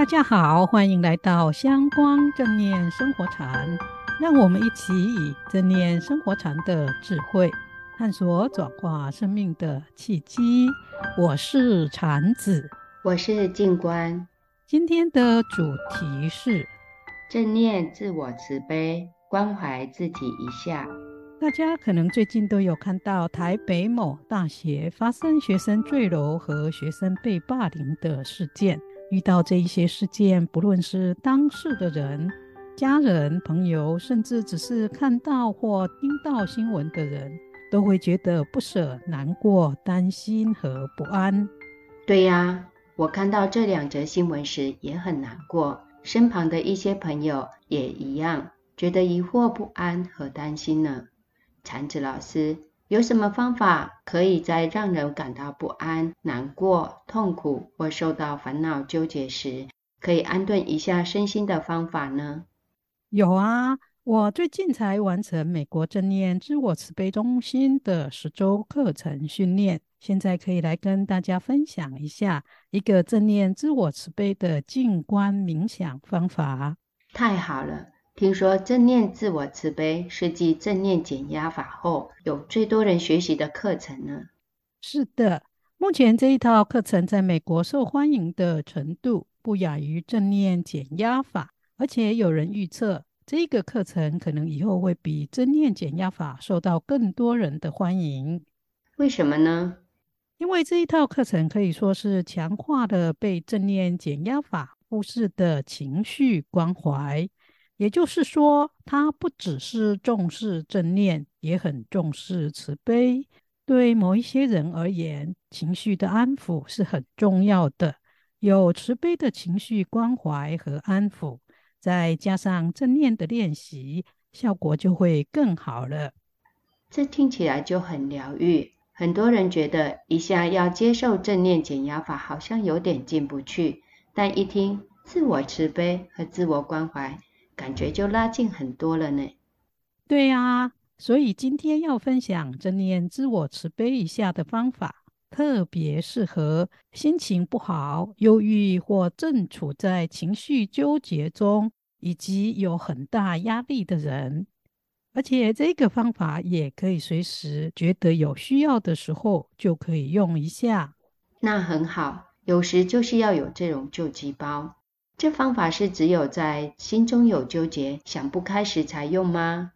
大家好，欢迎来到香光正念生活禅，让我们一起以正念生活禅的智慧，探索转化生命的契机。我是禅子，我是静观。今天的主题是正念自我慈悲，关怀自己一下。大家可能最近都有看到台北某大学发生学生坠楼和学生被霸凌的事件。遇到这一些事件，不论是当事的人、家人、朋友，甚至只是看到或听到新闻的人，都会觉得不舍、难过、担心和不安。对呀，我看到这两则新闻时也很难过，身旁的一些朋友也一样，觉得疑惑、不安和担心呢。禅子老师，有什么方法可以在让人感到不安、难过、痛苦或受到烦恼纠结时，可以安顿一下身心的方法呢？有啊，我最近才完成美国正念自我慈悲中心的十周课程训练，现在可以来跟大家分享一下一个正念自我慈悲的静观冥想方法。太好了。听说正念自我慈悲是继正念减压法后有最多人学习的课程呢？是的，目前这一套课程在美国受欢迎的程度不亚于正念减压法，而且有人预测这个课程可能以后会比正念减压法受到更多人的欢迎。为什么呢？因为这一套课程可以说是强化了被正念减压法忽视的情绪关怀。也就是说，他不只是重视正念，也很重视慈悲。对某一些人而言，情绪的安抚是很重要的。有慈悲的情绪关怀和安抚，再加上正念的练习，效果就会更好了。这听起来就很疗愈。很多人觉得一下要接受正念减压法，好像有点进不去。但一听自我慈悲和自我关怀，感觉就拉近很多了呢。对呀，所以今天要分享正念自我慈悲一下的方法，特别适合心情不好、忧郁或正处在情绪纠结中，以及有很大压力的人。而且这个方法也可以随时觉得有需要的时候就可以用一下。那很好，有时就是要有这种救急包。这方法是只有在心中有纠结、想不开时才用吗？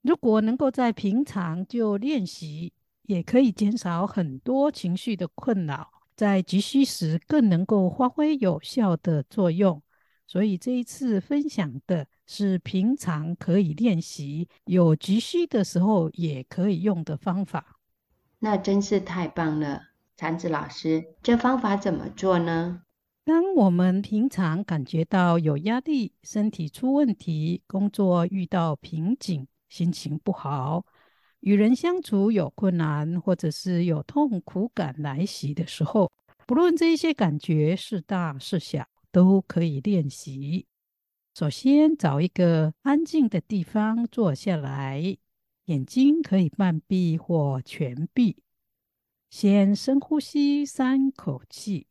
如果能够在平常就练习，也可以减少很多情绪的困扰，在急需时更能够发挥有效的作用。所以这一次分享的是平常可以练习，有急需的时候也可以用的方法。那真是太棒了，禅子老师，这方法怎么做呢？当我们平常感觉到有压力、身体出问题、工作遇到瓶颈、心情不好、与人相处有困难，或者是有痛苦感来袭的时候，不论这些感觉是大是小，都可以练习。首先，找一个安静的地方坐下来，眼睛可以半闭或全闭，先深呼吸三口气。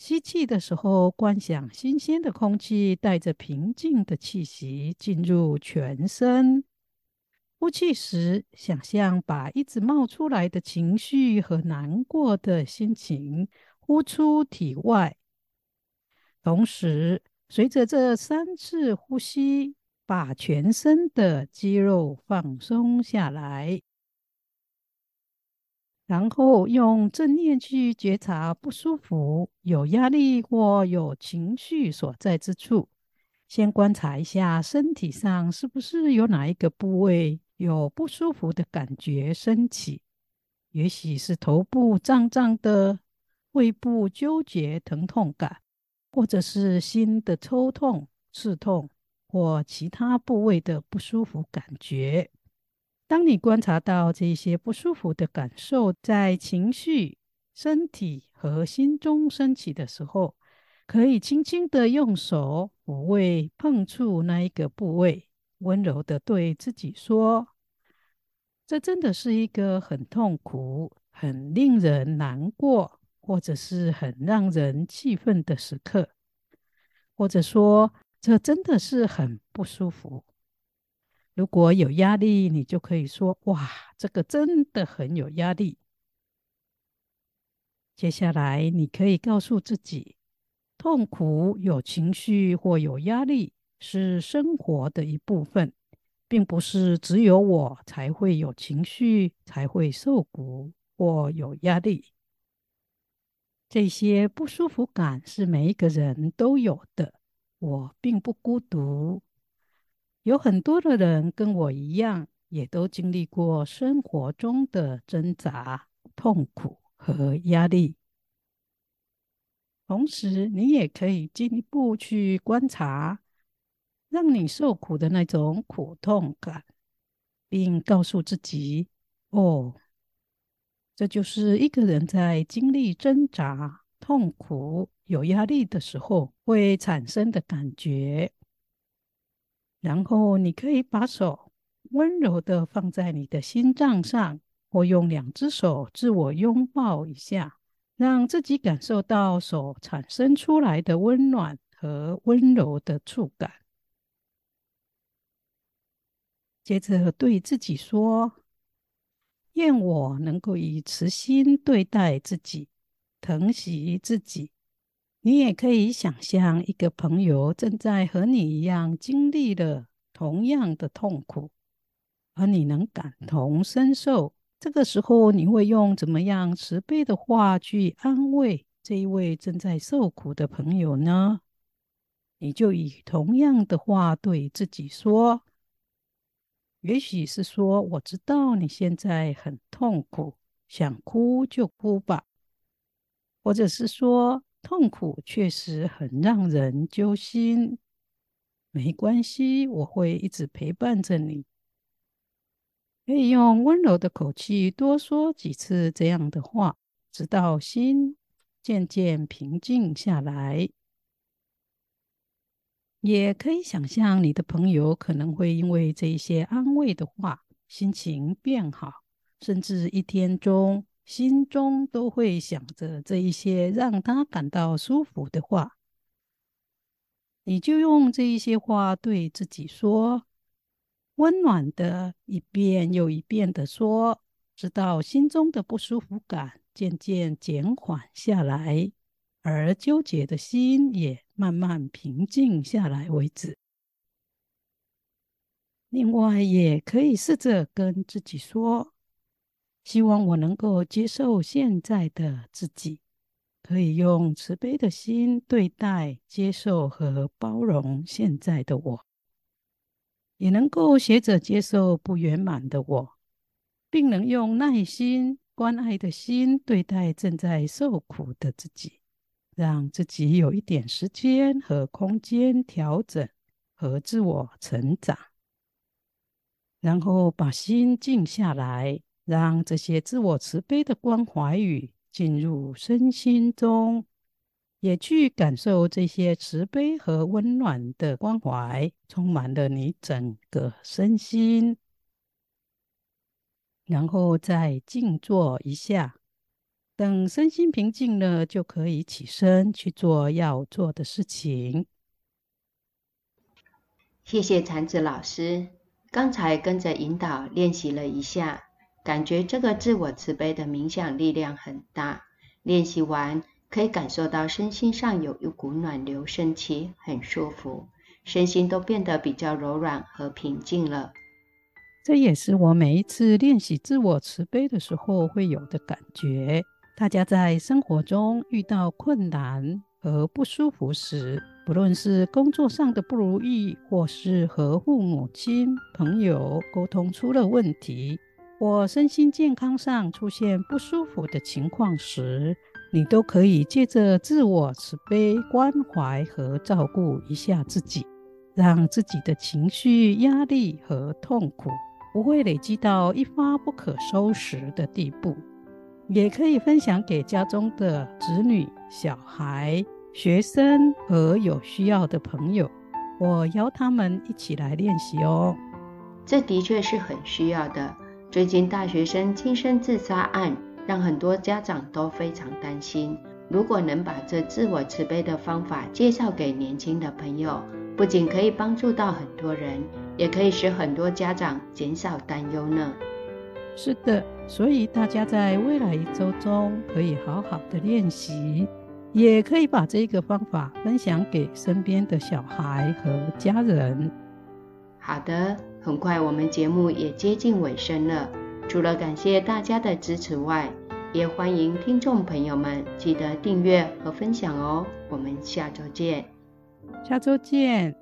吸气的时候，观想新鲜的空气带着平静的气息进入全身；呼气时，想象把一直冒出来的情绪和难过的心情呼出体外。同时，随着这三次呼吸，把全身的肌肉放松下来。然后用正念去觉察不舒服、有压力或有情绪所在之处。先观察一下身体上是不是有哪一个部位有不舒服的感觉升起，也许是头部胀胀的、胃部纠结疼痛感，或者是心的抽痛、刺痛或其他部位的不舒服感觉。当你观察到这些不舒服的感受在情绪、身体和心中升起的时候，可以轻轻的用手抚慰、碰触那一个部位，温柔的对自己说：“这真的是一个很痛苦、很令人难过，或者是很让人气愤的时刻。或者说这真的是很不舒服。如果有压力，你就可以说：“哇，这个真的很有压力。”接下来，你可以告诉自己，痛苦、有情绪或有压力是生活的一部分，并不是只有我才会有情绪，才会受苦或有压力。这些不舒服感是每一个人都有的，我并不孤独。有很多的人跟我一样，也都经历过生活中的挣扎、痛苦。和压力，同时你也可以进一步去观察，让你受苦的那种苦痛感，并告诉自己：“哦，这就是一个人在经历挣扎、痛苦、有压力的时候会产生的感觉。”然后你可以把手温柔的放在你的心脏上。或用两只手自我拥抱一下，让自己感受到手产生出来的温暖和温柔的触感。接着对自己说：“愿我能够以慈心对待自己，疼惜自己。”你也可以想象一个朋友正在和你一样经历了同样的痛苦，而你能感同身受。这个时候，你会用怎么样慈悲的话去安慰这一位正在受苦的朋友呢？你就以同样的话对自己说，也许是说：“我知道你现在很痛苦，想哭就哭吧。”或者是说：“痛苦确实很让人揪心，没关系，我会一直陪伴着你。”可以用温柔的口气多说几次这样的话，直到心渐渐平静下来。也可以想象你的朋友可能会因为这一些安慰的话，心情变好，甚至一天中心中都会想着这一些让他感到舒服的话。你就用这一些话对自己说。温暖的一遍又一遍的说，直到心中的不舒服感渐渐减缓下来，而纠结的心也慢慢平静下来为止。另外，也可以试着跟自己说：“希望我能够接受现在的自己，可以用慈悲的心对待、接受和包容现在的我。”也能够学着接受不圆满的我，并能用耐心、关爱的心对待正在受苦的自己，让自己有一点时间和空间调整和自我成长，然后把心静下来，让这些自我慈悲的关怀语进入身心中。也去感受这些慈悲和温暖的关怀，充满了你整个身心。然后再静坐一下，等身心平静了，就可以起身去做要做的事情。谢谢禅子老师，刚才跟着引导练习了一下，感觉这个自我慈悲的冥想力量很大。练习完。可以感受到身心上有一股暖流升起，很舒服，身心都变得比较柔软和平静了。这也是我每一次练习自我慈悲的时候会有的感觉。大家在生活中遇到困难和不舒服时，不论是工作上的不如意，或是和父母亲、朋友沟通出了问题，我身心健康上出现不舒服的情况时，你都可以借着自我慈悲、关怀和照顾一下自己，让自己的情绪、压力和痛苦不会累积到一发不可收拾的地步。也可以分享给家中的子女、小孩、学生和有需要的朋友，我邀他们一起来练习哦。这的确是很需要的。最近大学生轻生自杀案。让很多家长都非常担心，如果能把这自我慈悲的方法介绍给年轻的朋友，不仅可以帮助到很多人，也可以使很多家长减少担忧呢。是的，所以大家在未来一周中可以好好的练习，也可以把这个方法分享给身边的小孩和家人。好的，很快我们节目也接近尾声了。除了感谢大家的支持外，也欢迎听众朋友们记得订阅和分享哦。我们下周见，下周见。